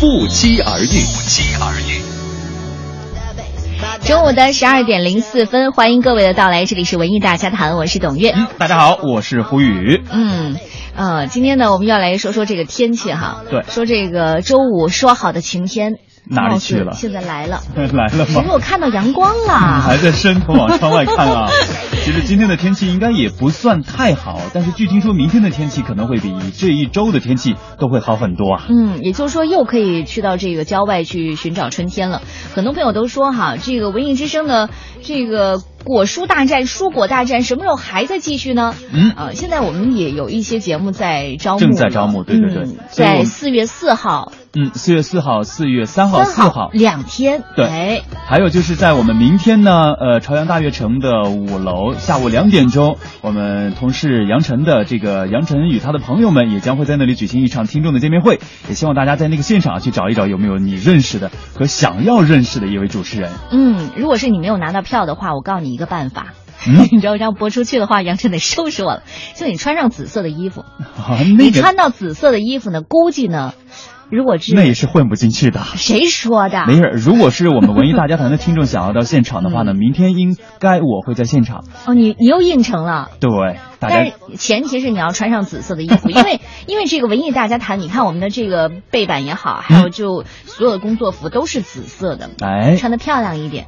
不期而遇。不期而遇。中午的十二点零四分，欢迎各位的到来，这里是文艺大家谈，我是董月。嗯，大家好，我是胡宇。嗯，呃，今天呢，我们要来说说这个天气哈。对说这个周五说好的晴天哪里去了现在来了，来了吗？因为？我看到阳光了。还在伸头往窗外看啊。其实今天的天气应该也不算太好，但是据听说明天的天气可能会比这一周的天气都会好很多啊。嗯，也就是说又可以去到这个郊外去寻找春天了。很多朋友都说哈，这个文艺之声的这个果蔬大战、蔬果大战什么时候还在继续呢？嗯呃，现在我们也有一些节目在招募，正在招募对对对在四月四号、嗯，四月四号、四月三号、四号，两天，对哎，还有就是在我们明天呢，呃，朝阳大悦城的五楼，下午两点钟，我们同事杨晨的这个杨晨与他的朋友们也将会在那里举行一场听众的见面会，也希望大家在那个现场去找一找有没有你认识的和想要认识的一位主持人。嗯，如果是你没有拿到票的话，我告诉你一个办法。嗯 你知道这样播出去的话，杨晨得收拾我了。就你穿上紫色的衣服，啊，那个你穿到紫色的衣服呢，估计呢，如果是那也是混不进去的。谁说的？没事，如果是我们文艺大家谈的听众想要到现场的话呢，明天应该我会在现场。哦，你你又应承了。对，大但是前提是你要穿上紫色的衣服，因为 因为这个文艺大家谈，你看我们的这个背板也好，还有就所有的工作服都是紫色的，哎，穿的漂亮一点。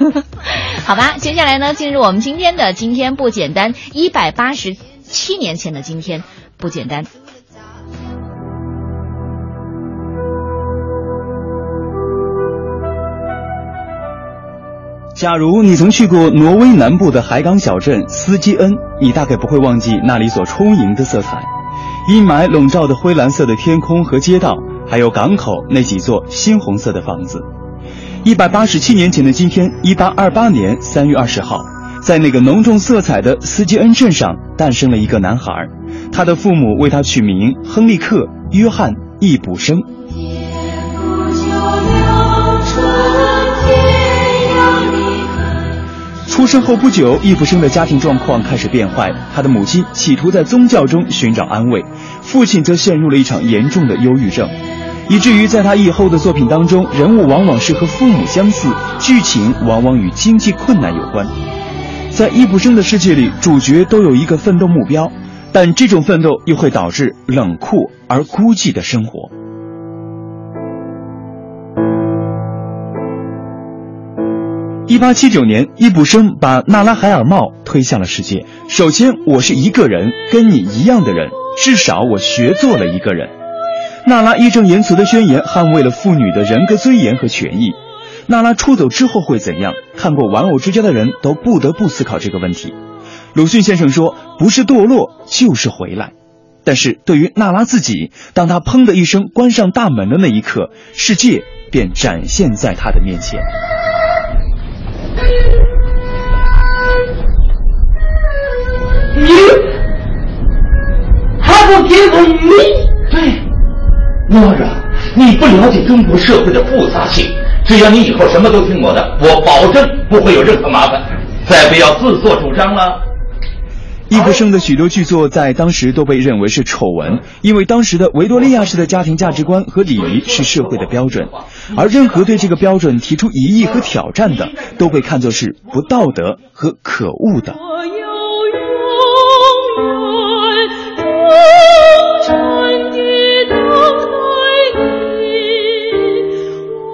好吧，接下来呢，进入我们今天的今天不简单，一百八十七年前的今天不简单。假如你曾去过挪威南部的海港小镇斯基恩，你大概不会忘记那里所充盈的色彩：阴霾笼罩的灰蓝色的天空和街道，还有港口那几座鲜红色的房子。一百八十七年前的今天，一八二八年三月二十号，在那个浓重色彩的斯基恩镇上，诞生了一个男孩，他的父母为他取名亨利克·约翰·易卜生。出生后不久，易卜生的家庭状况开始变坏。他的母亲企图在宗教中寻找安慰，父亲则陷入了一场严重的忧郁症，以至于在他以后的作品当中，人物往往是和父母相似，剧情往往与经济困难有关。在易卜生的世界里，主角都有一个奋斗目标，但这种奋斗又会导致冷酷而孤寂的生活。一八七九年，易卜生把《纳拉海尔帽》推向了世界。首先，我是一个人，跟你一样的人，至少我学做了一个人。娜拉义正言辞的宣言捍卫了妇女的人格尊严和权益。娜拉出走之后会怎样？看过《玩偶之家》的人都不得不思考这个问题。鲁迅先生说：“不是堕落，就是回来。”但是对于娜拉自己，当她砰的一声关上大门的那一刻，世界便展现在她的面前。你还不给我你？对，诺若，你不了解中国社会的复杂性。只要你以后什么都听我的，我保证不会有任何麻烦。再不要自作主张了。易卜生的许多剧作在当时都被认为是丑闻，因为当时的维多利亚式的家庭价值观和礼仪是社会的标准，而任何对这个标准提出疑义和挑战的，都被看作是不道德和可恶的。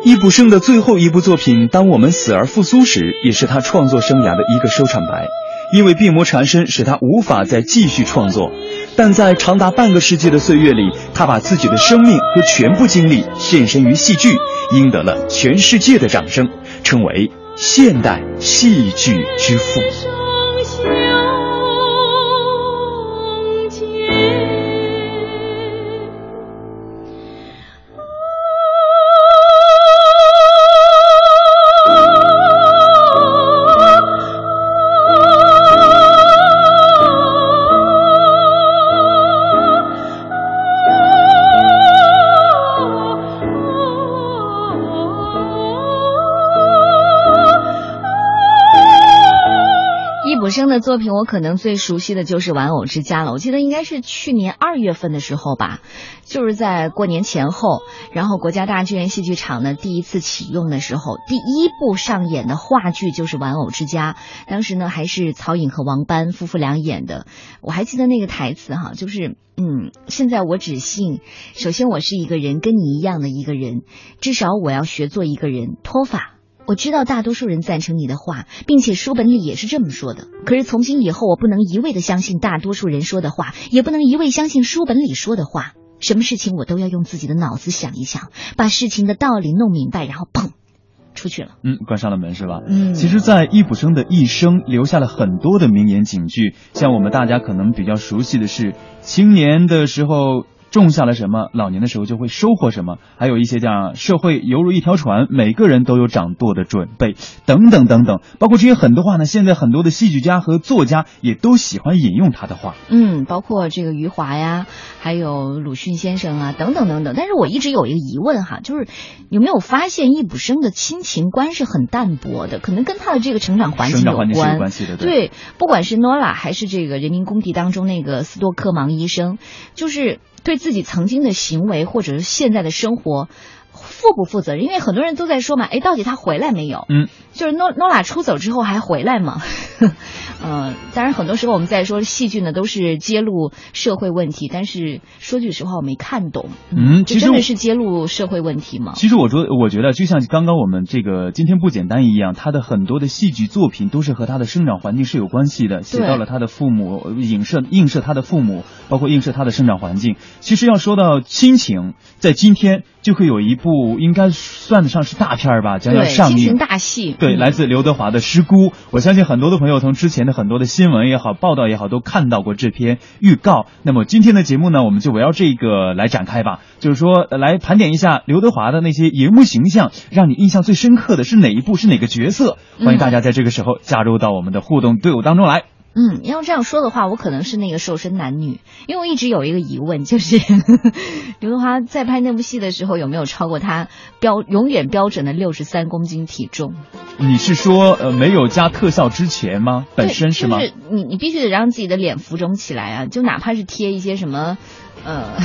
易卜生的最后一部作品《当我们死而复苏时》，也是他创作生涯的一个收场白。因为病魔缠身，使他无法再继续创作。但在长达半个世纪的岁月里，他把自己的生命和全部精力献身于戏剧，赢得了全世界的掌声，称为现代戏剧之父。作品，我可能最熟悉的就是《玩偶之家》了。我记得应该是去年二月份的时候吧，就是在过年前后，然后国家大剧院戏剧场呢第一次启用的时候，第一部上演的话剧就是《玩偶之家》。当时呢还是曹颖和王斑夫妇俩演的。我还记得那个台词哈，就是嗯，现在我只信，首先我是一个人，跟你一样的一个人，至少我要学做一个人，脱发。我知道大多数人赞成你的话，并且书本里也是这么说的。可是从今以后，我不能一味的相信大多数人说的话，也不能一味相信书本里说的话。什么事情我都要用自己的脑子想一想，把事情的道理弄明白，然后砰，出去了。嗯，关上了门是吧？嗯其实，在易卜生的一生留下了很多的名言警句，像我们大家可能比较熟悉的是，青年的时候。种下了什么，老年的时候就会收获什么。还有一些像社会犹如一条船，每个人都有掌舵的准备，等等等等。包括这些很多话呢，现在很多的戏剧家和作家也都喜欢引用他的话。嗯，包括这个余华呀，还有鲁迅先生啊，等等等等。但是我一直有一个疑问哈，就是有没有发现易卜生的亲情观是很淡薄的？可能跟他的这个成长环境有生长环境是关。有关系的，对，不管是诺拉还是这个人民公敌当中那个斯多克芒医生，就是对自己曾经的行为或者是现在的生活负不负责任？因为很多人都在说嘛，哎，到底他回来没有？嗯，就是诺诺拉出走之后还回来吗？呃，当然很多时候我们在说戏剧呢，都是揭露社会问题，但是说句实话，我没看懂。嗯，其实真的是揭露社会问题吗？其实我说，我觉得就像刚刚我们这个今天不简单一样，他的很多的戏剧作品都是和他的生长环境是有关系的，写到了他的父母，影射映射他的父母，包括映射他的生长环境。其实要说到亲情，在今天就会有一部应该算得上是大片儿吧，将要，上映。大戏。对，嗯来自刘德华的《师姑》，我相信很多的朋友从之前的很多的新闻也好、报道也好，都看到过这篇预告。那么今天的节目呢，我们就围绕这个来展开吧，就是说呃来盘点一下刘德华的那些荧幕形象，让你印象最深刻的是哪一部，是哪个角色？欢迎大家在这个时候加入到我们的互动队伍当中来。嗯，要这样说的话，我可能是那个瘦身男女，因为我一直有一个疑问，就是 刘德华在拍那部戏的时候有没有超过他标永远标准的六十三公斤体重？你是说呃没有加特效之前吗？本身是吗？就是你你必须得让自己的脸浮肿起来啊，就哪怕是贴一些什么，呃，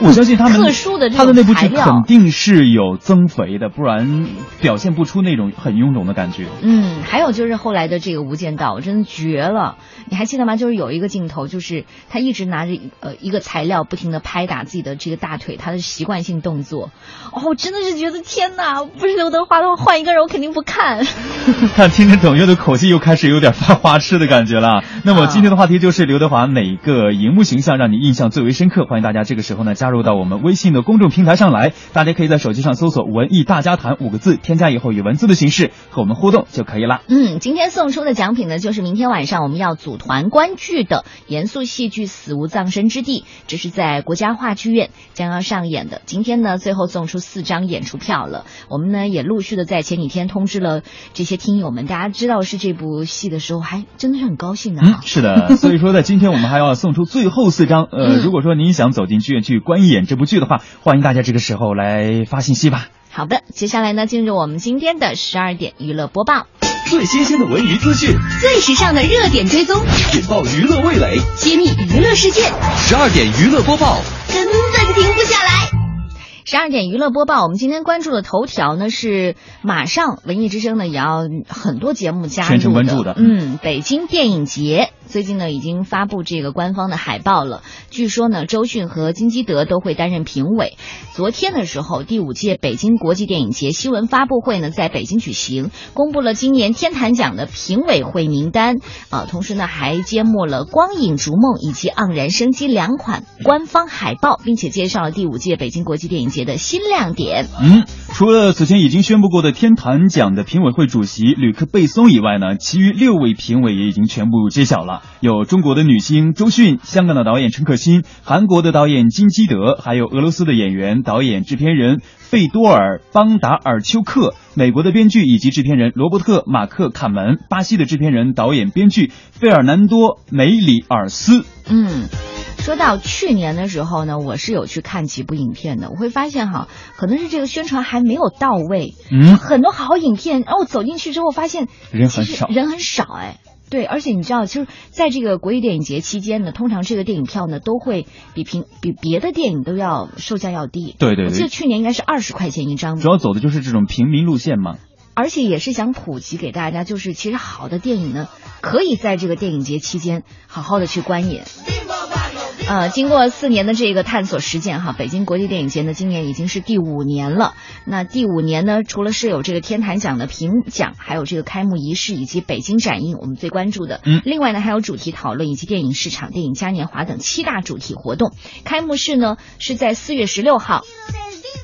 我相信他们特殊的他的那部剧肯定是有增肥的，不然表现不出那种很臃肿的感觉。嗯，还有就是后来的这个《无间道》真的绝了，你还记得吗？就是有一个镜头，就是他一直拿着呃一个材料，不停的拍打自己的这个大腿，他的习惯性动作。哦，我真的是觉得天哪，不是刘德华的话，换一个人我肯定不看。看听着董月的口气，又开始有点发花痴的感觉了。那么今天的话题就是刘德华哪个荧幕形象让你印象最为深刻？欢迎大家这个时候呢加入到我们微信的公众平台上来，大家可以在手机上搜索“文艺大家谈”五个字，添加以后以文字的形式和我们互动就可以了。嗯，今天送出的奖品呢，就是明天晚上我们要组团观剧的严肃戏剧《死无葬身之地》，这是在国家话剧院将要上演的。今天呢，最后送出四张演出票了。我们呢也陆续的在前几天通知了这些听友们，大家知道是这部戏的时候，还真的是很高兴的。是的，所以说在今天我们还要送出最后四张。呃，嗯如果说您想走进剧院去观演这部剧的话，欢迎大家这个时候来发信息吧。好的，接下来呢，进入我们今天的十二点娱乐播报，最新鲜的文娱资讯，最时尚的热点追踪，引爆娱乐味蕾。揭秘娱乐世界，十二点娱乐播报，根本停不下来。十二点娱乐播报，我们今天关注的头条呢是马上文艺之声呢也要很多节目加入全程关注的嗯，北京电影节最近呢已经发布这个官方的海报了，据说呢周迅和金基德都会担任评委。昨天的时候，第五届北京国际电影节新闻发布会呢在北京举行，公布了今年天坛奖的评委会名单啊，同时呢还揭幕了《光影逐梦》以及《盎然生机》两款官方海报，并且介绍了第五届北京国际电影节的新亮点。嗯，除了此前已经宣布过的天坛奖的评委会主席吕克贝松以外呢，其余六位评委也已经全部揭晓了，有中国的女星周迅、香港的导演陈可辛、韩国的导演金基德，还有俄罗斯的演员、导演、制片人费多尔·邦达尔丘克，美国的编剧以及制片人罗伯特·马克·卡门，巴西的制片人、导演、编剧费尔南多·梅里尔斯。嗯，说到去年的时候呢，我是有去看几部影片的，我会发现哈，可能是这个宣传还没有到位，嗯，很多好影片，然后我走进去之后发现人很少人很少哎。对，而且你知道，就是在这个国际电影节期间呢，通常这个电影票呢都会比平比别的电影都要售价要低。对对对我记得去年应该是二十块钱一张主要走的就是这种平民路线嘛。而且也是想普及给大家，就是其实好的电影呢，可以在这个电影节期间好好的去观影。呃，经过四年的这个探索实践哈，北京国际电影节呢，今年已经是第五年了。那第五年呢，除了是有这个天坛奖的评奖，还有这个开幕仪式以及北京展映，我们最关注的。嗯，另外呢，还有主题讨论以及电影市场、电影嘉年华等七大主题活动。开幕式呢是在四月十六号。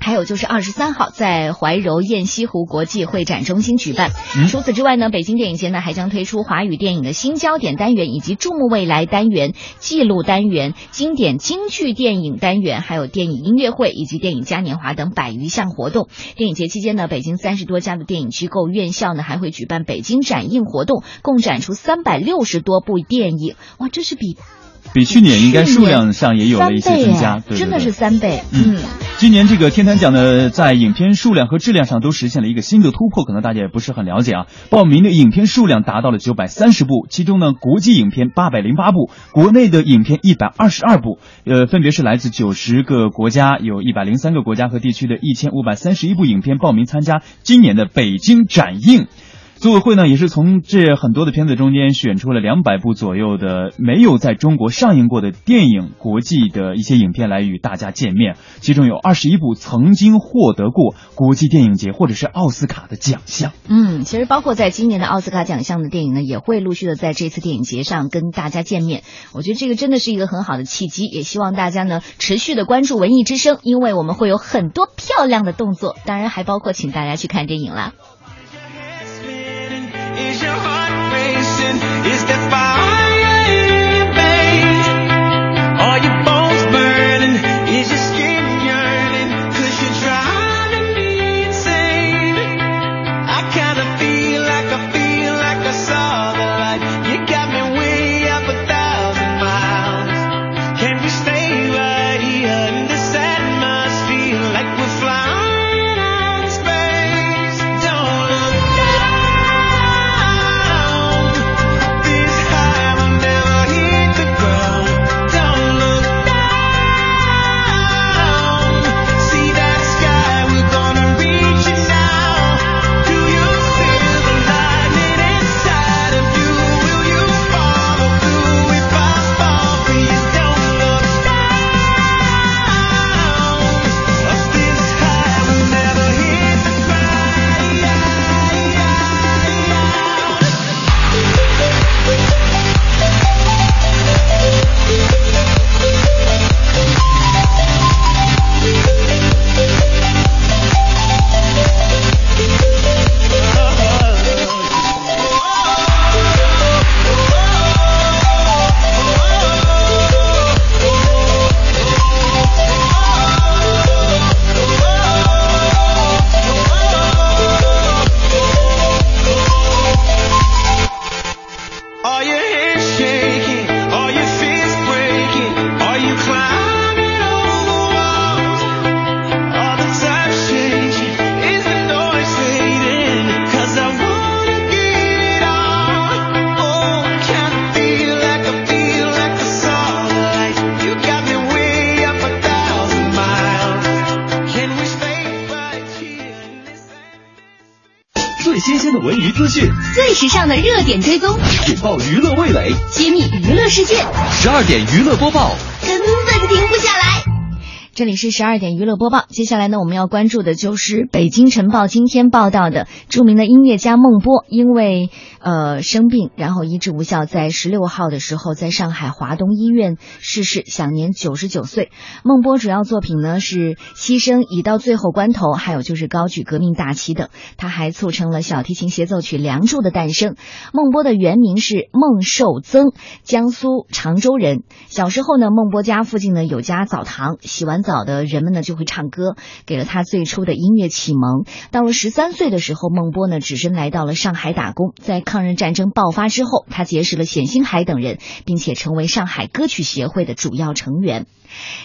还有就是二十三号在怀柔雁西湖国际会展中心举办。嗯除此之外呢，北京电影节呢还将推出华语电影的新焦点单元，以及注目未来单元、记录单元、经典京剧电影单元，还有电影音乐会以及电影嘉年华等百余项活动。电影节期间呢，北京三十多家的电影机构、院校呢还会举办北京展映活动，共展出三百六十多部电影。哇，这是比比去年应该数量上也有了一些增加，对真的是三倍。嗯，今年这个天坛奖呢，在影片数量和质量上都实现了一个新的突破，可能大家也不是很了解啊。报名的影片数量达到了九百三十部，其中呢，国际影片八百零八部，国内的影片一百二十二部，呃，分别是来自九十个国家，有一百零三个国家和地区的一千五百三十一部影片报名参加今年的北京展映。组委会呢，也是从这很多的片子中间选出了两百部左右的没有在中国上映过的电影，国际的一些影片来与大家见面。其中有二十一部曾经获得过国际电影节或者是奥斯卡的奖项。嗯，其实包括在今年的奥斯卡奖项的电影呢，也会陆续的在这次电影节上跟大家见面。我觉得这个真的是一个很好的契机，也希望大家呢持续的关注文艺之声，因为我们会有很多漂亮的动作，当然还包括请大家去看电影啦。Is your heart racing? Is there fire 最时尚的热点追踪，引爆娱乐味蕾，揭秘娱乐世界，十二点娱乐播报。根本停不下来。这里是十二点娱乐播报，接下来呢，我们要关注的就是北京晨报今天报道的著名的音乐家孟波，因为呃生病，然后医治无效，在十六号的时候在上海华东医院逝世，享年九十九岁。孟波主要作品呢是《牺牲已到最后关头》，还有就是高举革命大旗等。他还促成了小提琴协奏曲《梁祝》的诞生。孟波的原名是孟寿增，江苏常州人。小时候呢，孟波家附近呢有家澡堂，洗完早的人们呢就会唱歌，给了他最初的音乐启蒙。到了十三岁的时候，孟波呢只身来到了上海打工。在抗日战争爆发之后，他结识了冼星海等人，并且成为上海歌曲协会的主要成员。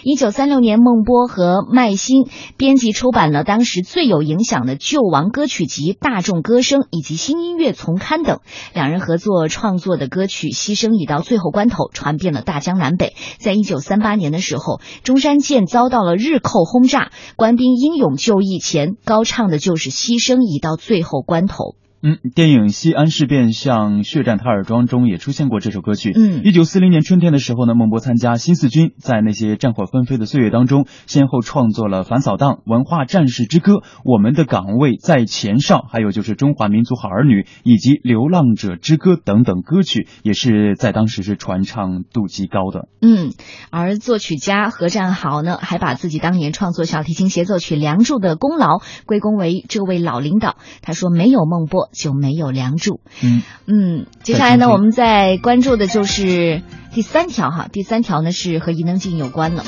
一九三六年，孟波和麦新编辑出版了当时最有影响的救亡歌曲集《大众歌声》以及新音乐丛刊等。两人合作创作的歌曲《牺牲已到最后关头》传遍了大江南北。在一九三八年的时候，中山舰遭到了日寇轰炸，官兵英勇就义前高唱的就是《牺牲已到最后关头》。嗯，电影《西安事变向血战塔尔庄》中也出现过这首歌曲。嗯一九四零年春天的时候呢，孟波参加新四军，在那些战火纷飞的岁月当中，先后创作了《反扫荡》《文化战士之歌》《我们的岗位在前哨》，还有就是《中华民族好儿女》以及《流浪者之歌》等等歌曲，也是在当时是传唱度极高的。嗯，而作曲家何占豪呢，还把自己当年创作小提琴协奏曲《梁祝》的功劳归功为这位老领导。他说：“没有孟波，就没有梁祝。”嗯嗯，接下来呢，我们再关注的就是第三条哈，第三条呢是和伊能静有关了。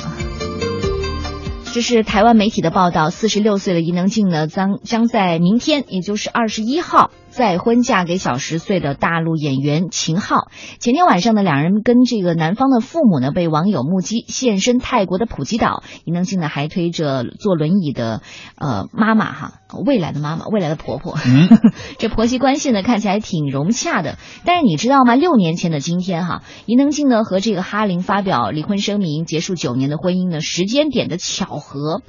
这是台湾媒体的报道，四十六岁的伊能静呢，将将在明天，也就是二十一号再婚嫁给小十岁的大陆演员秦昊。前天晚上呢，两人跟这个男方的父母呢被网友目击现身泰国的普吉岛，伊能静呢还推着坐轮椅的呃妈妈哈，未来的妈妈，未来的婆婆。嗯，这婆媳关系呢看起来挺融洽的，但是你知道吗？六年前的今天哈，伊能静呢和这个哈林发表离婚声明，结束九年的婚姻呢，时间点的巧合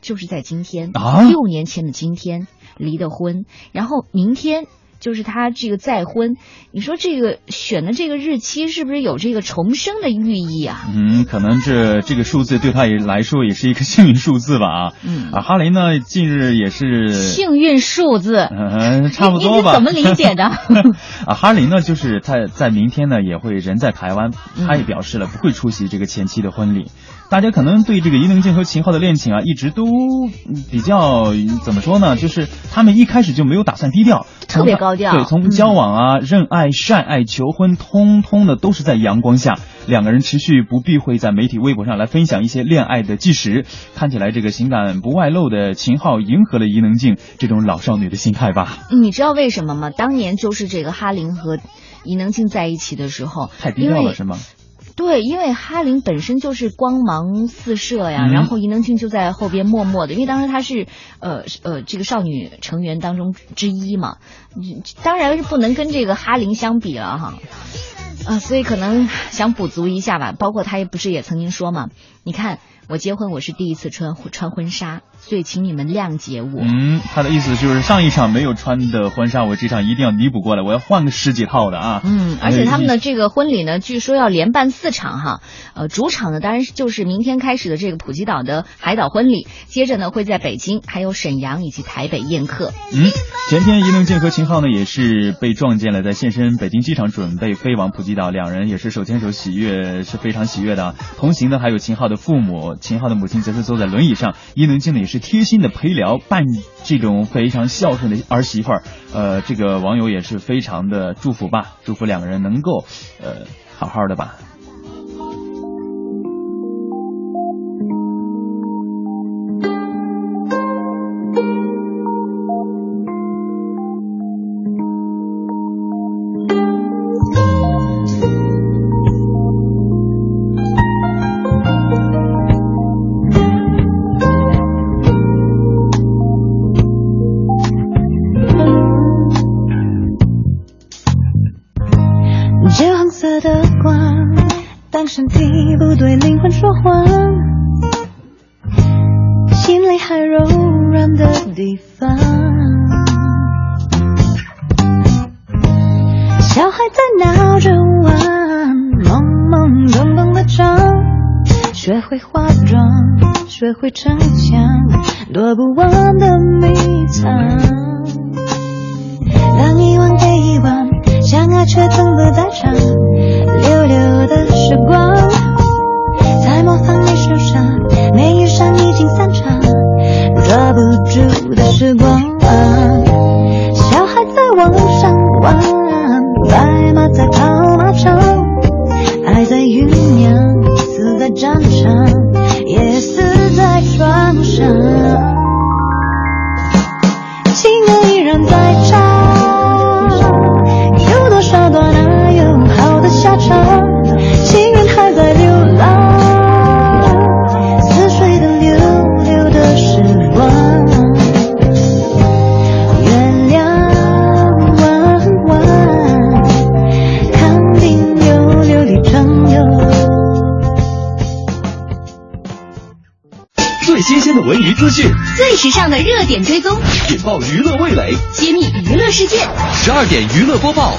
就是在今天啊六年前的今天离的婚，然后明天。就是他这个再婚，你说这个选的这个日期是不是有这个重生的寓意啊？嗯，可能这这个数字对他也来说也是一个幸运数字吧啊。嗯啊，哈林呢近日也是幸运数字，嗯，差不多吧。你怎么理解的？啊，哈林呢，就是他在明天呢也会人在台湾，嗯他也表示了不会出席这个前妻的婚礼。大家可能对这个伊能静和秦昊的恋情啊，一直都嗯比较怎么说呢？就是他们一开始就没有打算低调，特别高调对，从交往啊、认爱、善爱、求婚，通通的都是在阳光下。两个人持续不避讳在媒体微博上来分享一些恋爱的纪实，看起来这个情感不外露的秦昊迎合了伊能静这种老少女的心态吧？嗯你知道为什么吗？当年就是这个哈林和伊能静在一起的时候，太低调了是吗？对，因为哈林本身就是光芒四射呀，嗯然后伊能静就在后边默默的，因为当时她是呃呃这个少女成员当中之一嘛，嗯当然是不能跟这个哈林相比了哈。啊，所以可能想补足一下吧。包括他也不是也曾经说嘛，你看我结婚我是第一次穿穿婚纱，所以请你们谅解我。嗯，他的意思就是上一场没有穿的婚纱，我这场一定要弥补过来，我要换个十几套的啊。嗯，而且他们的这个婚礼呢，据说要连办四场哈。呃，主场呢，当然是就是明天开始的这个普吉岛的海岛婚礼，接着呢会在北京、还有沈阳以及台北宴客。嗯，前天伊能静和秦昊呢也是被撞见了，在现身北京机场，准备飞往普吉岛，两人也是手牵手喜悦，是非常喜悦的啊。同行的还有秦昊的父母，秦昊的母亲则是坐在轮椅上，伊能静呢也是贴心的陪聊，扮这种非常孝顺的儿媳妇儿。呃，这个网友也是非常的祝福吧，祝福两个人能够呃好好的吧。时尚的热点追踪，引爆娱乐味蕾，揭秘娱乐事件，十二点娱乐播报。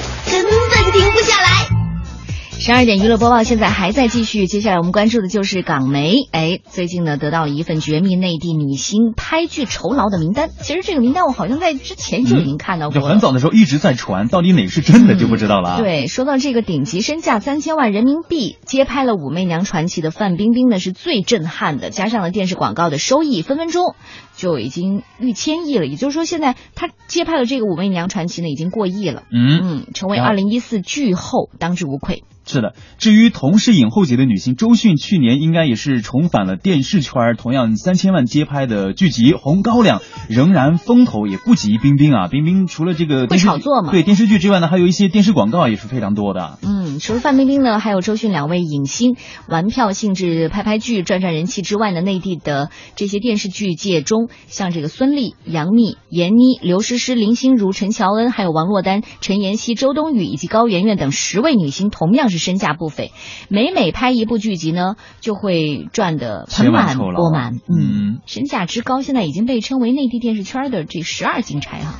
十二点娱乐播报现在还在继续，接下来我们关注的就是港媒。哎，最近呢得到了一份绝密内地女星拍剧酬劳的名单。其实这个名单我好像在之前就已经看到过就很早的时候一直在传，到底哪个是真的就不知道了啊。对，说到这个顶级身价三千万人民币接拍了《武媚娘传奇》的范冰冰呢，是最震撼的，加上了电视广告的收益，分分钟就已经逾千亿了。也就是说，现在她接拍了这个《武媚娘传奇》呢，已经过亿了。嗯嗯，成为二零一四剧后，当之无愧。是的，至于同是影后级的女星周迅，去年应该也是重返了电视圈，同样三千万接拍的剧集《红高粱》，仍然风头也不及冰冰啊。冰冰除了这个会炒作嘛对电视剧之外呢，还有一些电视广告也是非常多的。嗯，除了范冰冰呢，还有周迅两位影星玩票性质拍拍剧赚赚人气之外呢，内地的这些电视剧界中，像这个孙俪、杨幂、闫妮、刘诗诗、林心如、陈乔恩，还有王珞丹、陈妍希、周冬雨以及高圆圆等十位女星，同样是身价不菲。每每拍一部剧集呢，就会赚得盆满钵满。嗯，身价之高，现在已经被称为内地电视圈的这十二金钗哈。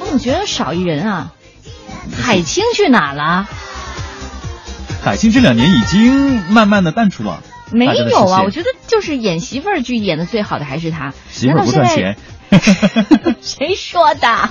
我怎么觉得少一人啊？海清去哪了？海清这两年已经慢慢的淡出了。没有啊，我觉得就是演媳妇儿剧演的最好的还是她。媳妇儿不赚钱。谁说的？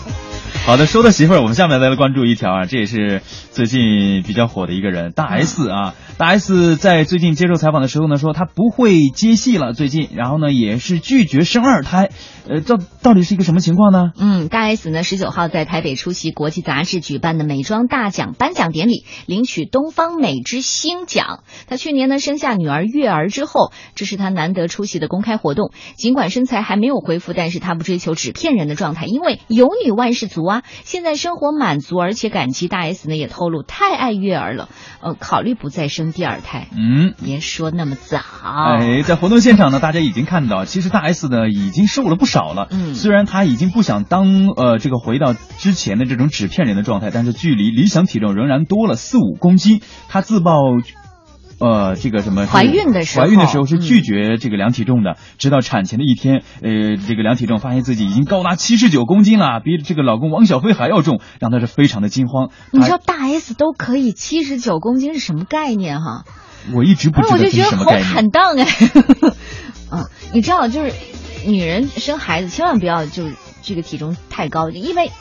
好的，说到媳妇儿，我们下面再来关注一条啊，这也是最近比较火的一个人，大 S 啊。大 S 在最近接受采访的时候呢，说她不会接戏了，最近，然后呢也是拒绝生二胎，呃，这到底是一个什么情况呢？嗯，大 S 呢，十九号在台北出席国际杂志举办的美妆大奖颁奖典礼，领取东方美之星奖。她去年呢生下女儿月儿之后，这是她难得出席的公开活动。尽管身材还没有恢复，但是她不追求纸片人的状态，因为有女万事足啊。现在生活满足而且感激，大 S 呢也透露太爱月儿了，呃，考虑不再生第二胎。嗯，别说那么早。哎，在活动现场呢，大家已经看到，其实大 S 呢已经瘦了不少了。嗯虽然她已经不想当呃这个回到之前的这种纸片人的状态，但是距离理想体重仍然多了四五公斤。她自曝。呃，这个什么怀孕的时候怀孕的时候是嗯拒绝这个量体重的，直到产前的一天，呃，这个量体重发现自己已经高达七十九公斤了，比这个老公王小飞还要重，让她是非常的惊慌。你知道大 S 都可以七十九公斤是什么概念哈？我一直不知道这那我就觉得好。坦荡哎。啊，你知道，就是女人生孩子千万不要就是这个体重太高，因为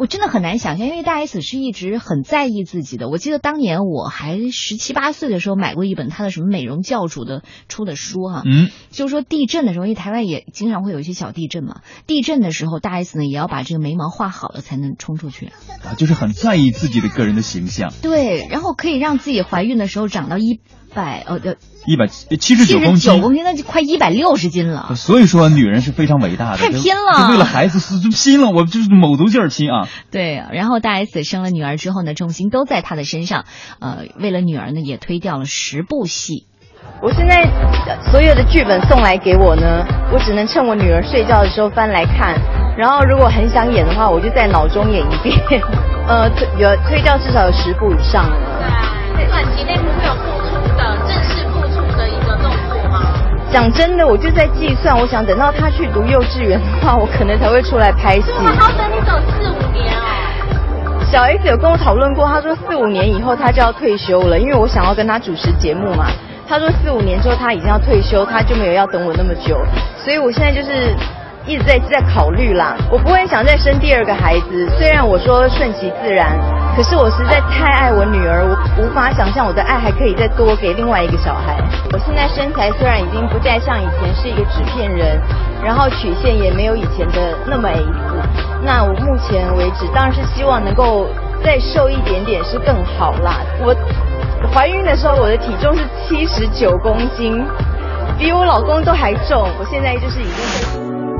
我真的很难想象，因为大 S 是一直很在意自己的。我记得当年我还十七八岁的时候买过一本她的什么美容教主的出的书哈、嗯，就是说地震的时候，因为台湾也经常会有一些小地震嘛，地震的时候大 S 呢也要把这个眉毛画好了才能冲出去。啊，就是很在意自己的个人的形象。对，然后可以让自己怀孕的时候长到一百呃呃一百七十九公斤，九公斤，那就快一百六十斤了。所以说女人是非常伟大的，太拼了为了孩子是就拼了，我就是卯足劲儿拼啊。对，然后大 S 生了女儿之后呢，重心都在她的身上，呃，为了女儿呢，也推掉了十部戏。我现在呃所有的剧本送来给我呢，我只能趁我女儿睡觉的时候翻来看，然后如果很想演的话，我就在脑中演一遍。呃，推有推掉至少有十部以上了。对，短期内不会有的正式复出的一个动作吗？讲真的，我就在计算，我想等到他去读幼稚园的话，我可能才会出来拍戏。我们还要等你走四五年哦。小 S 有跟我讨论过，他说四五年以后他就要退休了，因为我想要跟他主持节目嘛。他说四五年之后他已经要退休，他就没有要等我那么久，所以我现在就是一直在在考虑啦。我不会想再生第二个孩子，虽然我说顺其自然，可是我实在太爱我女儿，我无法想象我的爱还可以再多给另外一个小孩。我现在身材虽然已经不再像以前是一个纸片人，然后曲线也没有以前的那么 S，那我目前为止当然是希望能够再瘦一点点是更好啦。我怀孕的时候我的体重是七十九公斤，比我老公都还重。我现在就是已经。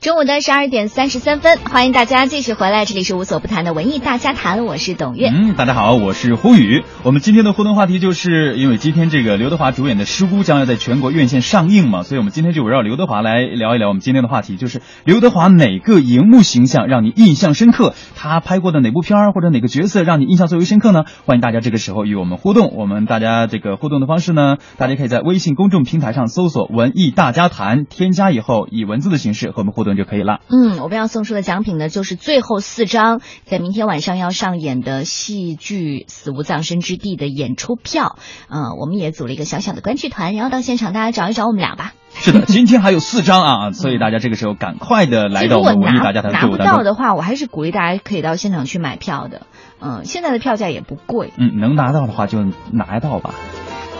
中午的十二点三十三分，欢迎大家继续回来，这里是无所不谈的文艺大家谈，我是董月。嗯，大家好，我是胡宇。我们今天的互动话题就是因为今天这个刘德华主演的《失孤》将要在全国院线上映嘛，所以我们今天就围绕刘德华来聊一聊。我们今天的话题就是刘德华哪个荧幕形象让你印象深刻？他拍过的哪部片儿或者哪个角色让你印象最为深刻呢？欢迎大家这个时候与我们互动。我们大家这个互动的方式呢，大家可以在微信公众平台上搜索“文艺大家谈”，添加以后以文字的形式和我们互动就可以了。嗯，我们要送出的奖品呢，就是最后四张在明天晚上要上演的戏剧《死无葬身之地》的演出票。嗯、我们也组了一个小小的观剧团，然后到现场大家找一找我们俩吧。是的，今天还有四张啊，所以大家这个时候赶快的来到我们文艺大家谈拿不。到的话，我还是鼓励大家可以到现场去买票的。嗯，现在的票价也不贵。嗯，能拿到的话就拿到吧。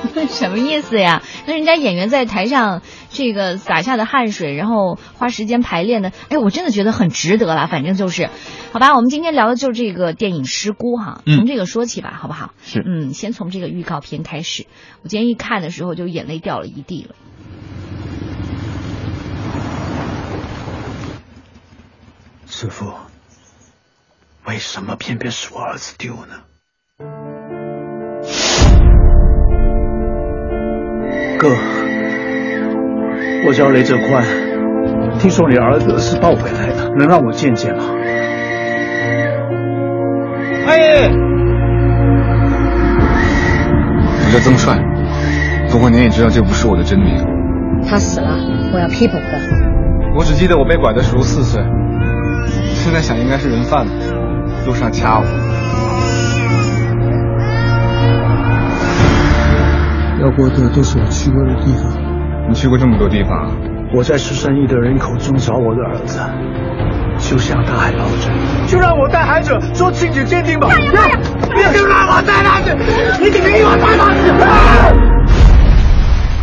什么意思呀？那人家演员在台上这个洒下的汗水，然后花时间排练的，哎，我真的觉得很值得了。反正就是，好吧，我们今天聊的就是这个电影《失孤》哈，嗯从这个说起吧，好不好？是嗯，先从这个预告片开始。我今天一看的时候就眼泪掉了一地了。师傅，为什么偏偏是我儿子丢呢？哥，我叫雷泽宽，听说你儿子是抱回来的，能让我见见吗？哎，我叫曾帅，不过您也知道这不是我的真名。他死了，我要批捕哥。我只记得我被拐的时候四岁，现在想应该是人贩子，路上掐我。要过的都是我去过的地方。你去过这么多地方，我在十三亿的人口中找我的儿子，就像大海捞针。就让我带孩子做亲子鉴定吧。不要，不要，就让我带他去，你给我带他去。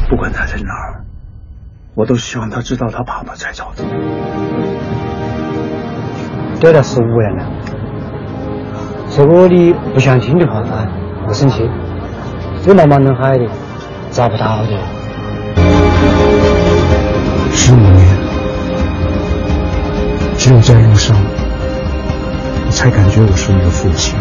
不管他在哪儿，我都希望他知道他爸爸在找他。对了，是无人了。如果你不相信的话，啊，不生气。这茫茫人海里找不到的。十五年，只有在路上，我才感觉我是你的父亲。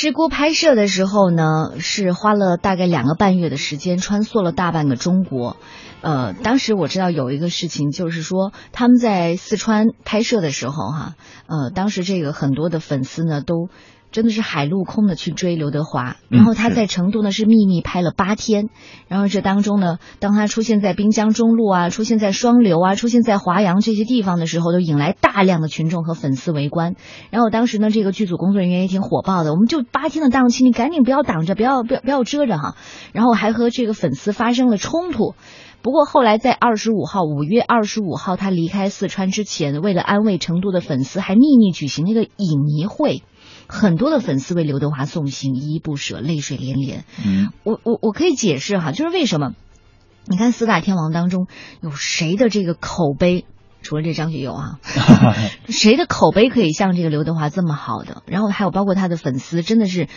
失孤拍摄的时候呢，是花了大概两个半月的时间，穿梭了大半个中国。呃，当时我知道有一个事情，就是说他们在四川拍摄的时候，哈，呃，当时这个很多的粉丝呢都。真的是海陆空的去追刘德华，然后他在成都呢是秘密拍了八天，然后这当中呢，当他出现在滨江中路啊，出现在双流啊，出现在华阳这些地方的时候，都引来大量的群众和粉丝围观。然后当时呢，这个剧组工作人员也挺火爆的，我们就八天的档期，你赶紧不要挡着，不要不要不要遮着哈，然后还和这个粉丝发生了冲突。不过后来在二十五号，五月二十五号，他离开四川之前，为了安慰成都的粉丝，还秘密举行那个影迷会。很多的粉丝为刘德华送行，依依不舍，泪水连连。嗯，我我我可以解释哈，就是为什么？你看四大天王当中有谁的这个口碑，除了这张学友啊，谁的口碑可以像这个刘德华这么好的？然后还有包括他的粉丝，真的是。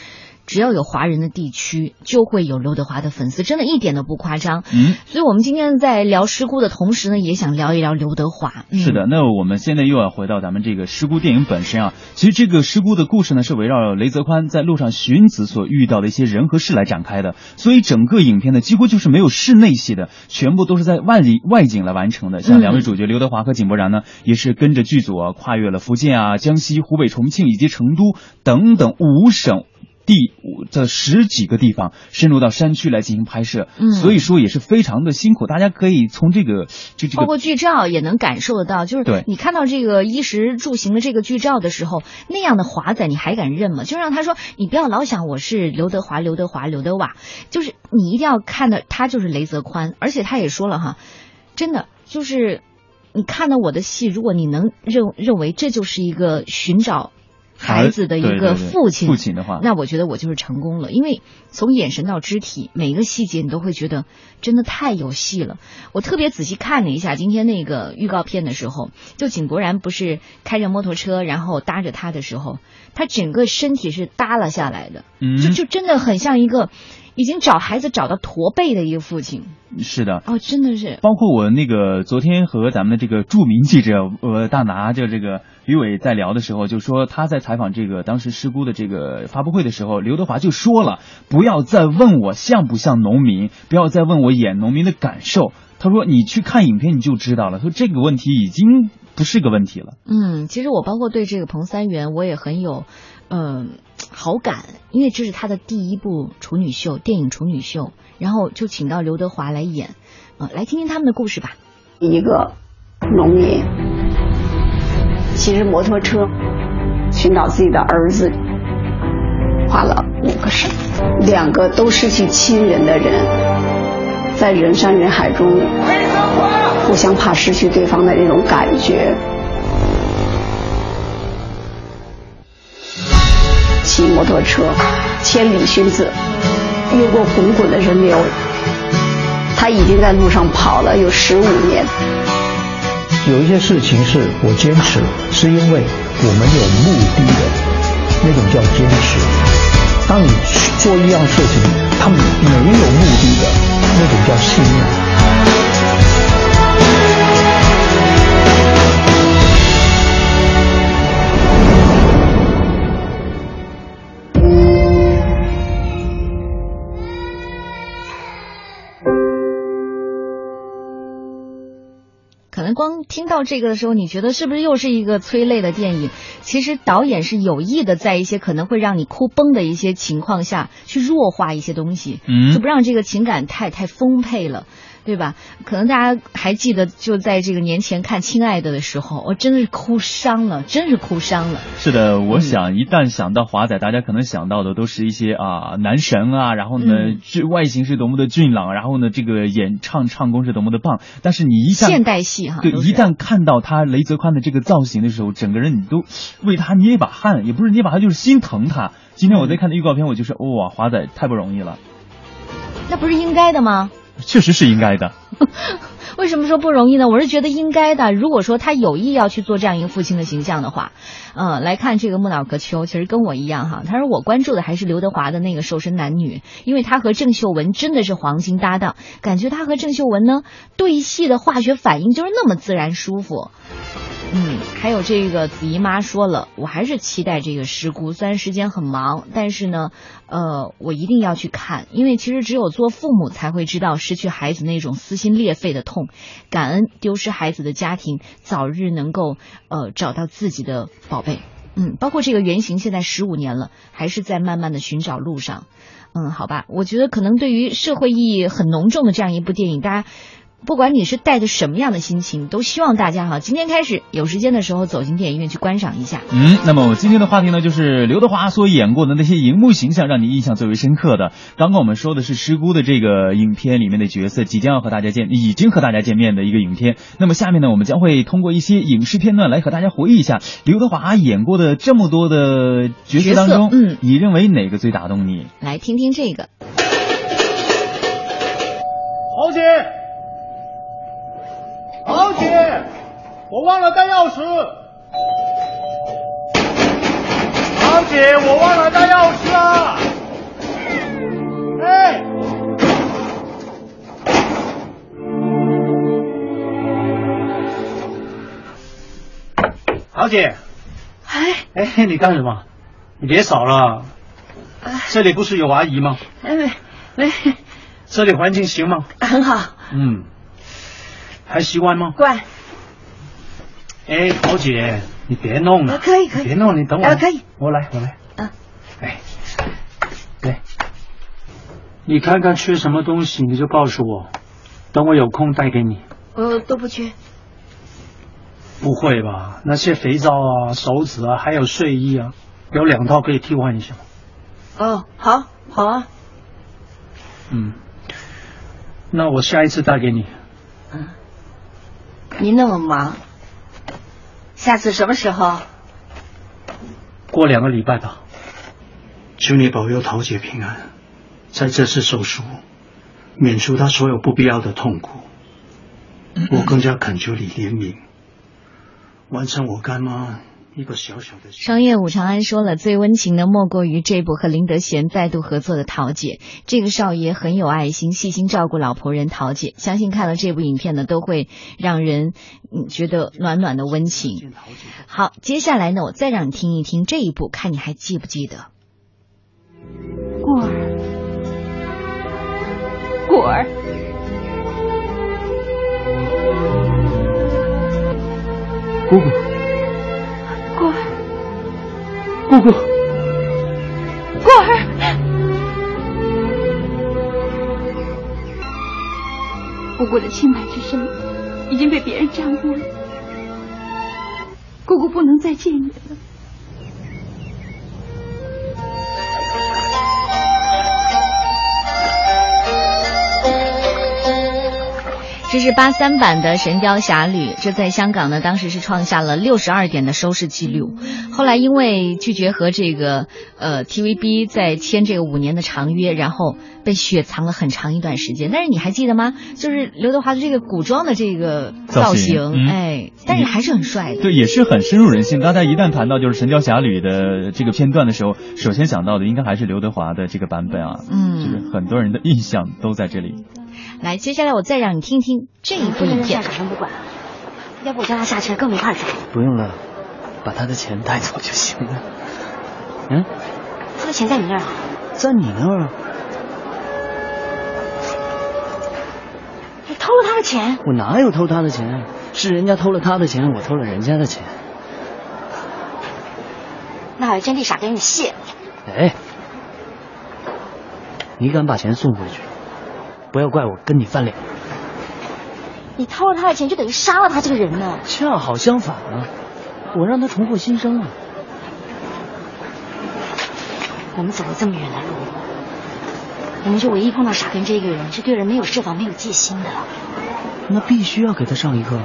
只要有华人的地区，就会有刘德华的粉丝，真的一点都不夸张。嗯，所以我们今天在聊失孤的同时呢，也想聊一聊刘德华。嗯、是的，那我们现在又要回到咱们这个失孤电影本身啊。其实这个失孤的故事呢，是围绕雷泽宽在路上寻子所遇到的一些人和事来展开的。所以整个影片呢，几乎就是没有室内戏的，全部都是在外里外景来完成的。像两位主角刘德华和井柏然呢，也是跟着剧组啊，跨越了福建啊、江西、湖北、重庆以及成都等等五省。第五这十几个地方深入到山区来进行拍摄，嗯，所以说也是非常的辛苦。大家可以从这个这这个包括剧照也能感受得到，就是对你看到这个衣食住行的这个剧照的时候，那样的华仔你还敢认吗？就让他说你不要老想我是刘德华、刘德华、刘德瓦，就是你一定要看的他就是雷泽宽，而且他也说了哈，真的就是你看到我的戏，如果你能认认为这就是一个寻找。孩子的一个父亲，父亲的话。那我觉得我就是成功了，因为从眼神到肢体，每一个细节你都会觉得真的太有戏了。我特别仔细看了一下今天那个预告片的时候，就井柏然不是开着摩托车，然后搭着他的时候，他整个身体是耷拉下来的，嗯。就就真的很像一个已经找孩子找到驼背的一个父亲。是的。哦，真的是。包括我那个昨天和咱们的这个著名记者呃大拿就这个吕伟在聊的时候，就说他在采访这个当时师姑的这个发布会的时候，刘德华就说了，不要再问我像不像农民，不要再问我演农民的感受。他说你去看影片你就知道了，说这个问题已经不是个问题了。嗯，其实我包括对这个彭三元，我也很有，嗯、好感，因为这是他的第一部处女秀，电影处女秀，然后就请到刘德华来演，呃，来听听他们的故事吧。一个农民骑着摩托车寻找自己的儿子，跨了五个省，两个都失去亲人的人，在人山人海中互相怕失去对方的那种感觉。骑摩托车千里寻子，越过滚滚的人流，他已经在路上跑了有十五年。有一些事情是我坚持，是因为我们有目的的，那种叫坚持。当你去做一样事情，他没有目的的，那种叫信念。光听到这个的时候，你觉得是不是又是一个催泪的电影？其实导演是有意的，在一些可能会让你哭崩的一些情况下去弱化一些东西，嗯就不让这个情感太太丰沛了。对吧？可能大家还记得，就在这个年前看《亲爱的》的时候，我真的是哭伤了，真是哭伤了。是的，我想一旦想到华仔，大家可能想到的都是一些啊男神啊，然后呢，嗯这外形是多么的俊朗，然后呢，这个演唱唱功是多么的棒。但是你一下现代戏哈对，一旦看到他雷泽宽的这个造型的时候，整个人你都为他捏一把汗，也不是捏把汗，就是心疼他。今天我在看的预告片，我就是哇，华仔太不容易了，那不是应该的吗？确实是应该的。为什么说不容易呢？我是觉得应该的。如果说他有意要去做这样一个父亲的形象的话，呃，来看这个木脑壳秋，其实跟我一样哈。他说我关注的还是刘德华的那个瘦身男女，因为他和郑秀文真的是黄金搭档，感觉他和郑秀文呢对戏的化学反应就是那么自然舒服。嗯，还有这个子怡妈说了，我还是期待这个尸姑，虽然时间很忙，但是呢，呃，我一定要去看，因为其实只有做父母才会知道失去孩子那种撕心裂肺的痛，感恩丢失孩子的家庭早日能够呃找到自己的宝贝。嗯，包括这个原型现在十五年了，还是在慢慢的寻找路上。嗯，好吧，我觉得可能对于社会意义很浓重的这样一部电影，大家。不管你是带着什么样的心情，都希望大家哈，今天开始有时间的时候走进电影院去观赏一下。嗯，那么我今天的话题呢，就是刘德华所演过的那些荧幕形象，让你印象最为深刻的。刚刚我们说的是《师姑》的这个影片里面的角色，即将要和大家见，已经和大家见面的一个影片。那么下面呢，我们将会通过一些影视片段来和大家回忆一下刘德华演过的这么多的角色当中，嗯，你认为哪个最打动你？来听听这个。豪姐，豪姐，我忘了带钥匙。豪姐，我忘了带钥匙啊。哎，豪姐，哎哎，你干什么？你别扫了，这里不是有阿姨吗？哎没没，这里环境行吗？很好，嗯，还习惯吗？乖，哎，桃姐，你别弄了，可以可以别弄，你等我，啊可以，我来我来，啊，哎，来，你看看缺什么东西，你就告诉我，等我有空带给你。我都不缺。不会吧？那些肥皂啊、手纸啊，还有睡衣啊，有两套可以替换一下吗？哦，好，好啊，嗯，那我下一次带给你。你那么忙，下次什么时候？过两个礼拜吧。求你保佑桃姐平安，在这次手术免除她所有不必要的痛苦。我更加恳求你怜悯，完成我干妈一个小小的。商业武长安说了，最温情的莫过于这部和林德贤再度合作的《桃姐》。这个少爷很有爱心，细心照顾老婆人桃姐。相信看了这部影片呢，都会让人嗯觉得暖暖的温情。好，接下来呢，我再让你听一听这一部，看你还记不记得？过儿，过儿，姑姑，姑姑，过儿。姑姑的清白之身已经被别人占过了，姑姑不能再见你了。这是八三版的《神雕侠侣》，这在香港呢，当时是创下了六十二点的收视记录。后来因为拒绝和这个呃 TVB 在签这个五年的长约，然后被雪藏了很长一段时间。但是你还记得吗？就是刘德华的这个古装的这个造型，造型嗯哎，但是还是很帅的。对，也是很深入人心。大家一旦谈到就是《神雕侠侣》的这个片段的时候，首先想到的应该还是刘德华的这个版本啊，嗯就是很多人的印象都在这里。来，接下来我再让你听听这一部影片下。手先不管，要不我叫他下车，跟我们一块走。不用了，把他的钱带走就行了。嗯，他的钱在你那儿啊？在你那儿啊？你偷了他的钱？我哪有偷他的钱？是人家偷了他的钱，我偷了人家的钱。那还真地傻给你谢。哎，你敢把钱送回去，不要怪我跟你翻脸。你掏了他的钱，就等于杀了他这个人呢。恰好相反啊，我让他重获新生啊。我们走了这么远的路，我们就唯一碰到傻根这个人，是对人没有设防、没有戒心的。那必须要给他上一课。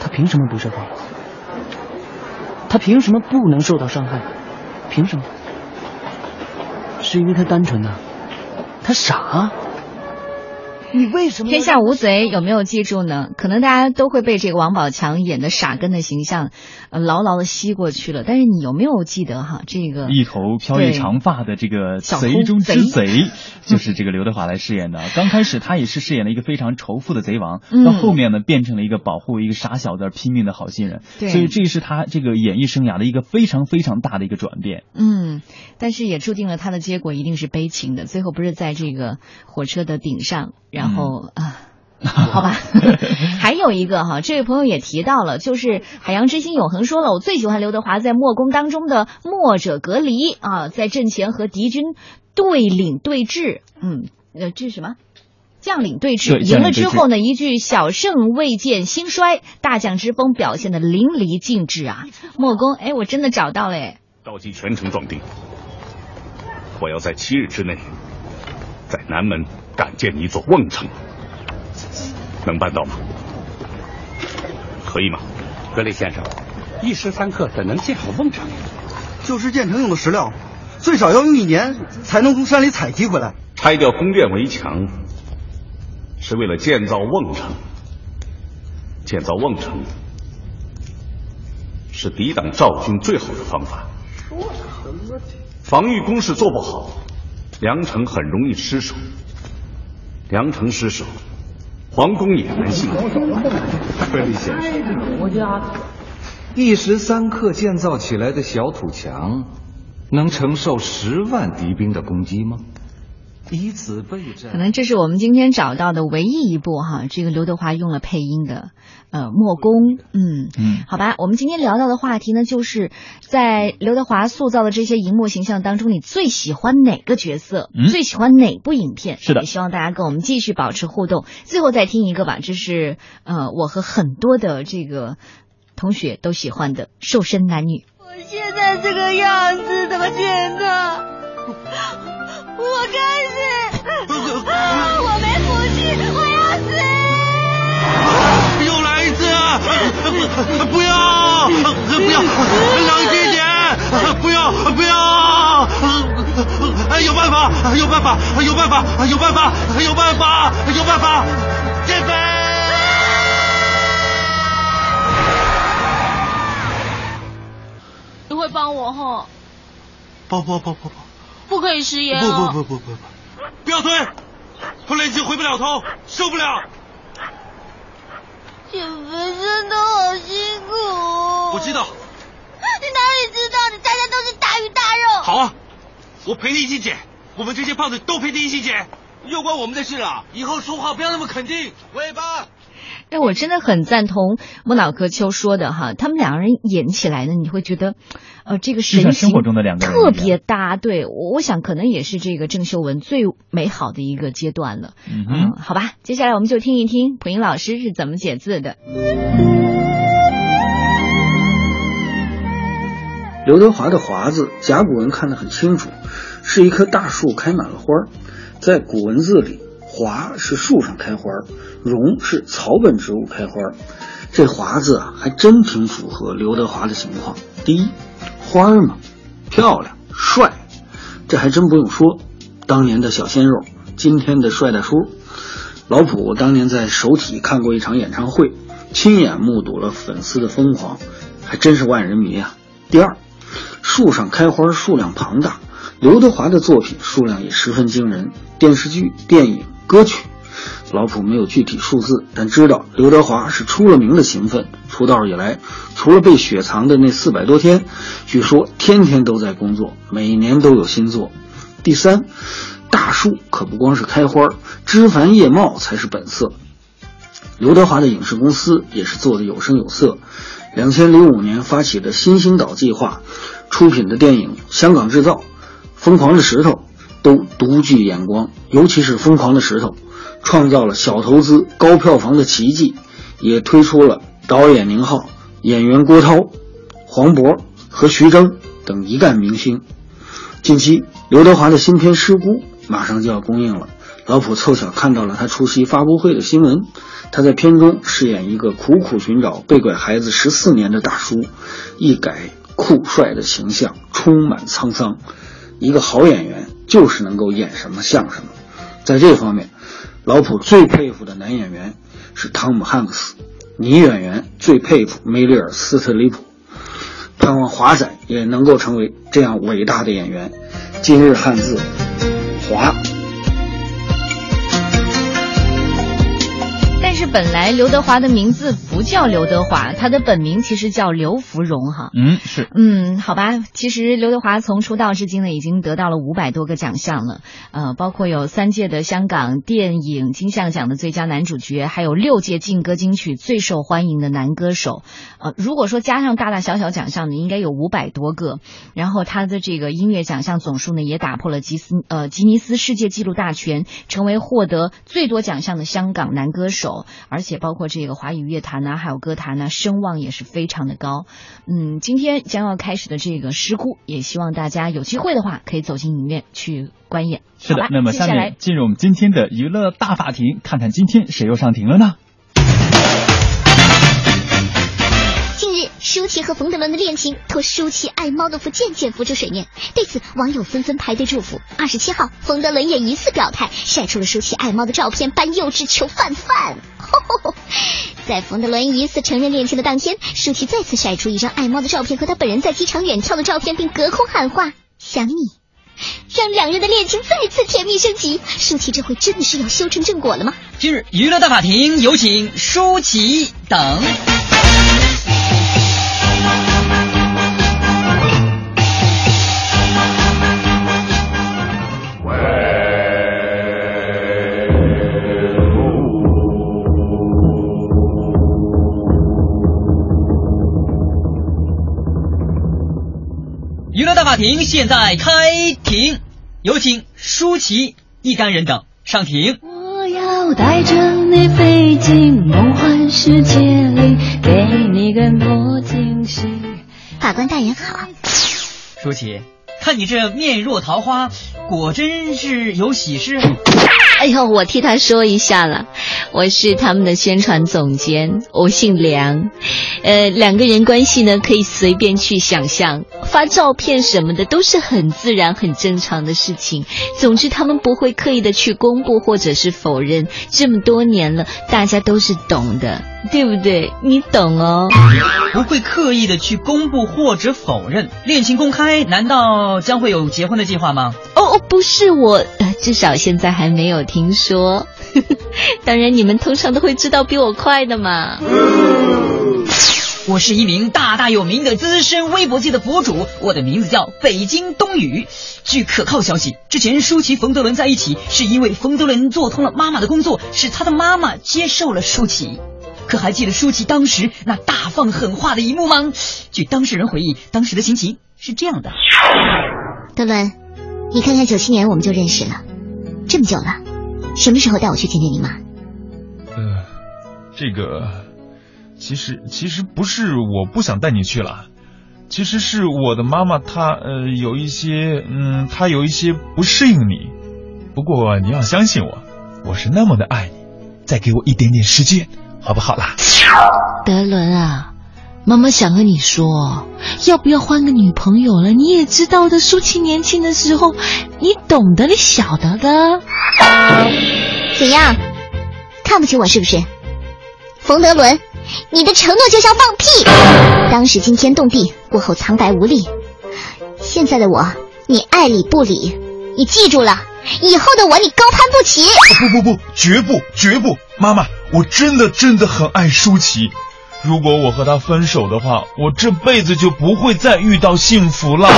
他凭什么不设防？他凭什么不能受到伤害？凭什么？是因为他单纯呐、他傻。你为什么天下无贼有没有记住呢？可能大家都会被这个王宝强演的傻根的形象，呃，牢牢的吸过去了。但是你有没有记得哈？这个一头飘逸长发的这个贼中之贼贼，就是这个刘德华来饰演的。刚开始他也是饰演了一个非常仇富的贼王，嗯到后面呢变成了一个保护一个傻小子而拼命的好心人。对所以这是他这个演艺生涯的一个非常非常大的一个转变。嗯，但是也注定了他的结果一定是悲情的。最后不是在这个火车的顶上，然后、啊。好吧，还有一个哈，这位朋友也提到了，就是海洋之心永恒说了，我最喜欢刘德华在墨宫当中的墨者隔离啊，在阵前和敌军对领对峙，嗯，呃，这是什么？将领对峙，赢了之后呢，一句“小胜未见兴衰”，大将之风表现的淋漓尽致啊！墨攻，哎，我真的找到了，哎，召集全城壮丁，我要在七日之内，在南门赶建一座瓮城，能办到吗？可以吗？格雷先生，一时三刻怎能建好瓮城？就是建成用的石料，最少要用一年才能从山里采集回来。拆掉宫殿围墙，是为了建造瓮城。建造瓮城是抵挡赵军最好的方法。防御工事做不好，梁城很容易失守。梁城失守，皇宫也难幸福。格里先生，一时三刻建造起来的小土墙，能承受十万敌兵的攻击吗？以此备战，可能这是我们今天找到的唯一一部哈，这个刘德华用了配音的，呃，莫公，嗯嗯，好吧，我们今天聊到的话题呢，就是在刘德华塑造的这些荧幕形象当中，你最喜欢哪个角色？嗯最喜欢哪部影片？是的也希望大家跟我们继续保持互动。最后再听一个吧，这是呃，我和很多的这个同学都喜欢的《瘦身男女》。我现在这个样子怎么健康？我该死，我没福气，我要死。又来一次啊！不，不要，不要，冷静点，不要，不要。有办法，有办法，有办法，有办法，有办法，有办法，减飞。你会帮我哈？抱抱抱抱抱。不可以食言不。不不不不不，不要推，推了已经回不了头，受不了。减肥真的好辛苦。我知道。你哪里知道？你大家都是大鱼大肉。好啊，我陪你一起减，我们这些胖子都陪你一起减，又关我们的事了。以后说话不要那么肯定，尾巴。哎，我真的很赞同莫脑壳秋说的哈，他们两个人演起来呢，你会觉得，呃，这个神情生活中的两个人特别搭。对，我我想可能也是这个郑秀文最美好的一个阶段了。嗯嗯，好吧，接下来我们就听一听普英老师是怎么解字的。刘德华的“华”字，甲骨文看得很清楚，是一棵大树开满了花儿。在古文字里，“华”是树上开花儿，“榕”是草本植物开花。这“华”字啊，还真挺符合刘德华的情况。第一，花儿嘛，漂亮帅，这还真不用说。当年的小鲜肉，今天的帅大叔。老普当年在首体看过一场演唱会，亲眼目睹了粉丝的疯狂，还真是万人迷啊。第二，树上开花数量庞大，刘德华的作品数量也十分惊人，电视剧、电影、歌曲。老普没有具体数字，但知道刘德华是出了名的勤奋。出道以来，除了被雪藏的那四百多天，据说天天都在工作，每年都有新作。第三，大树可不光是开花，枝繁叶茂才是本色。刘德华的影视公司也是做的有声有色。两千零五年发起的新星岛计划，出品的电影《香港制造》《疯狂的石头》都独具眼光，尤其是《疯狂的石头》，创造了小投资高票房的奇迹，也推出了导演宁浩、演员郭涛、黄渤和徐峥等一干明星。近期，刘德华的新片《失孤》马上就要公映了。老普凑巧看到了他出席发布会的新闻，他在片中饰演一个苦苦寻找被拐孩子十四年的大叔，一改酷帅的形象，充满沧桑。一个好演员就是能够演什么像什么，在这方面，老普最佩服的男演员是汤姆汉克斯，女演员最佩服梅丽尔·斯特里普。盼望华仔也能够成为这样伟大的演员。今日汉字，华。本来刘德华的名字不叫刘德华，他的本名其实叫刘芙蓉哈。嗯，是。嗯，好吧，其实刘德华从出道至今呢，已经得到了五百多个奖项了，呃，包括有三届的香港电影金像奖的最佳男主角，还有六届劲歌金曲最受欢迎的男歌手。呃，如果说加上大大小小奖项呢，应该有五百多个。然后他的这个音乐奖项总数呢，也打破了吉斯呃吉尼斯世界纪录大全，成为获得最多奖项的香港男歌手。而且包括这个华语乐坛呐、还有歌坛呐、声望也是非常的高。嗯，今天将要开始的这个《石窟》，也希望大家有机会的话，可以走进影院去观演。是的那么接下来下面进入我们今天的娱乐大法庭，看看今天谁又上庭了呢？日，舒淇和冯德伦的恋情托舒淇爱猫的福渐渐浮出水面。对此，网友纷纷排队祝福。二十七号，冯德伦也疑似表态，晒出了舒淇爱猫的照片，扮幼稚求范范。在冯德伦疑似承认恋情的当天，舒淇再次晒出一张爱猫的照片和他本人在机场远眺的照片，并隔空喊话“想你”，让两人的恋情再次甜蜜升级。舒淇这回真的是要修成正果了吗？今日娱乐大法庭有请舒淇等。娱乐大法庭现在开庭，有请舒淇一干人等上庭。我要带着你飞进梦幻世界里，给你更多惊喜。法官大人好，舒淇，看你这面若桃花，果真是有喜事？哎呦，我替他说一下了，我是他们的宣传总监，我姓梁，呃，两个人关系呢可以随便去想象，发照片什么的都是很自然、很正常的事情。总之，他们不会刻意的去公布或者是否认。这么多年了，大家都是懂的，对不对？你懂哦。不会刻意的去公布或者否认恋情公开，难道将会有结婚的计划吗？哦哦，不是我，呃，至少现在还没有听说。当然，你们通常都会知道比我快的嘛。我是一名大大有名的资深微博界的博主，我的名字叫北京冬雨。据可靠消息，之前舒淇、冯德伦在一起，是因为冯德伦做通了妈妈的工作，使他的妈妈接受了舒淇。可还记得舒淇当时那大放狠话的一幕吗？据当事人回忆，当时的心情是这样的：德伦，你看看九七年我们就认识了，这么久了，什么时候带我去见见你妈？呃，这个其实其实不是我不想带你去了，其实是我的妈妈她呃有一些嗯她有一些不适应你，不过你要相信我，我是那么的爱你，再给我一点点时间。好不好啦？德伦啊，妈妈想和你说，要不要换个女朋友了？你也知道的，舒淇年轻的时候，你懂得，你晓得的。怎样？看不起我是不是？冯德伦，你的承诺就像放屁，当时惊天动地，过后苍白无力。现在的我，你爱理不理，你记住了，以后的我你高攀不起。不不不，绝不绝不，妈妈。我真的真的很爱舒淇，如果我和她分手的话，我这辈子就不会再遇到幸福了。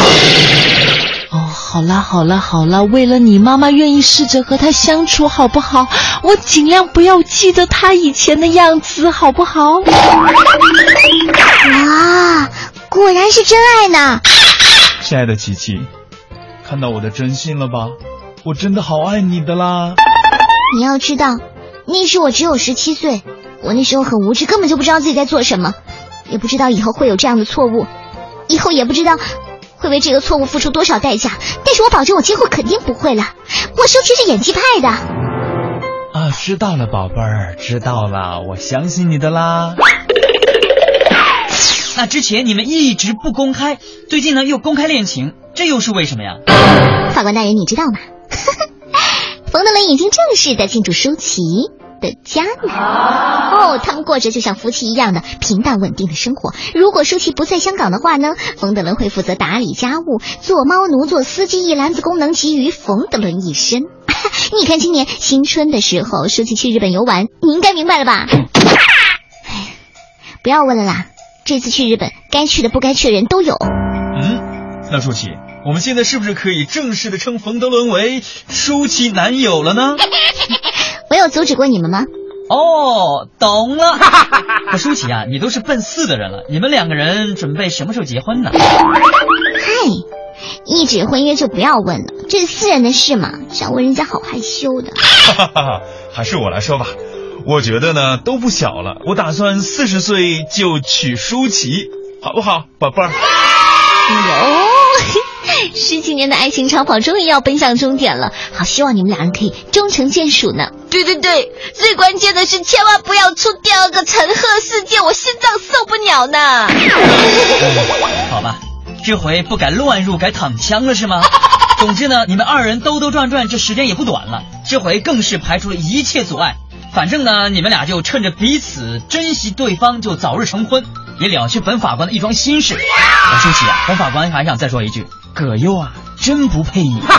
哦，好啦好啦好啦，为了你，妈妈愿意试着和他相处，好不好？我尽量不要记得他以前的样子，好不好？哇，果然是真爱呢！亲爱的琪琪，看到我的真心了吧？我真的好爱你的啦！你要知道。那时我只有十七岁，我那时候很无知，根本就不知道自己在做什么，也不知道以后会有这样的错误，以后也不知道会为这个错误付出多少代价。但是我保证，我今后肯定不会了。我舒淇是演技派的。啊，知道了，宝贝儿，知道了，我相信你的啦。那之前你们一直不公开，最近呢又公开恋情，这又是为什么呀？法官大人，你知道吗？已经正式的进驻舒淇的家了。哦，他们过着就像夫妻一样的平淡稳定的生活。如果舒淇不在香港的话呢，冯德伦会负责打理家务，做猫奴、做司机，一篮子功能集于冯德伦一身。你看今年新春的时候，舒淇去日本游玩，你应该明白了吧？不要问了啦，这次去日本，该去的不该去的人都有。嗯，那舒淇。我们现在是不是可以正式的称冯德伦为舒淇男友了呢？我有阻止过你们吗？哦，懂了。可舒淇啊，你都是奔四的人了，你们两个人准备什么时候结婚呢？嗨，一纸婚约就不要问了，这是私人的事嘛，想问人家好害羞的。哈哈哈，还是我来说吧，我觉得呢都不小了，我打算四十岁就娶舒淇，好不好，宝贝儿？有。十几年的爱情长跑终于要奔向终点了，好希望你们两人可以终成眷属呢。对对对，最关键的是千万不要出第二个陈赫事件，我心脏受不了呢。好吧，这回不敢乱入，改躺枪了是吗？总之呢，你们二人兜兜转转，这时间也不短了，这回更是排除了一切阻碍。反正呢，你们俩就趁着彼此珍惜对方，就早日成婚，也了却本法官的一桩心事。我说起啊，本法官还想再说一句，葛优啊，真不配你。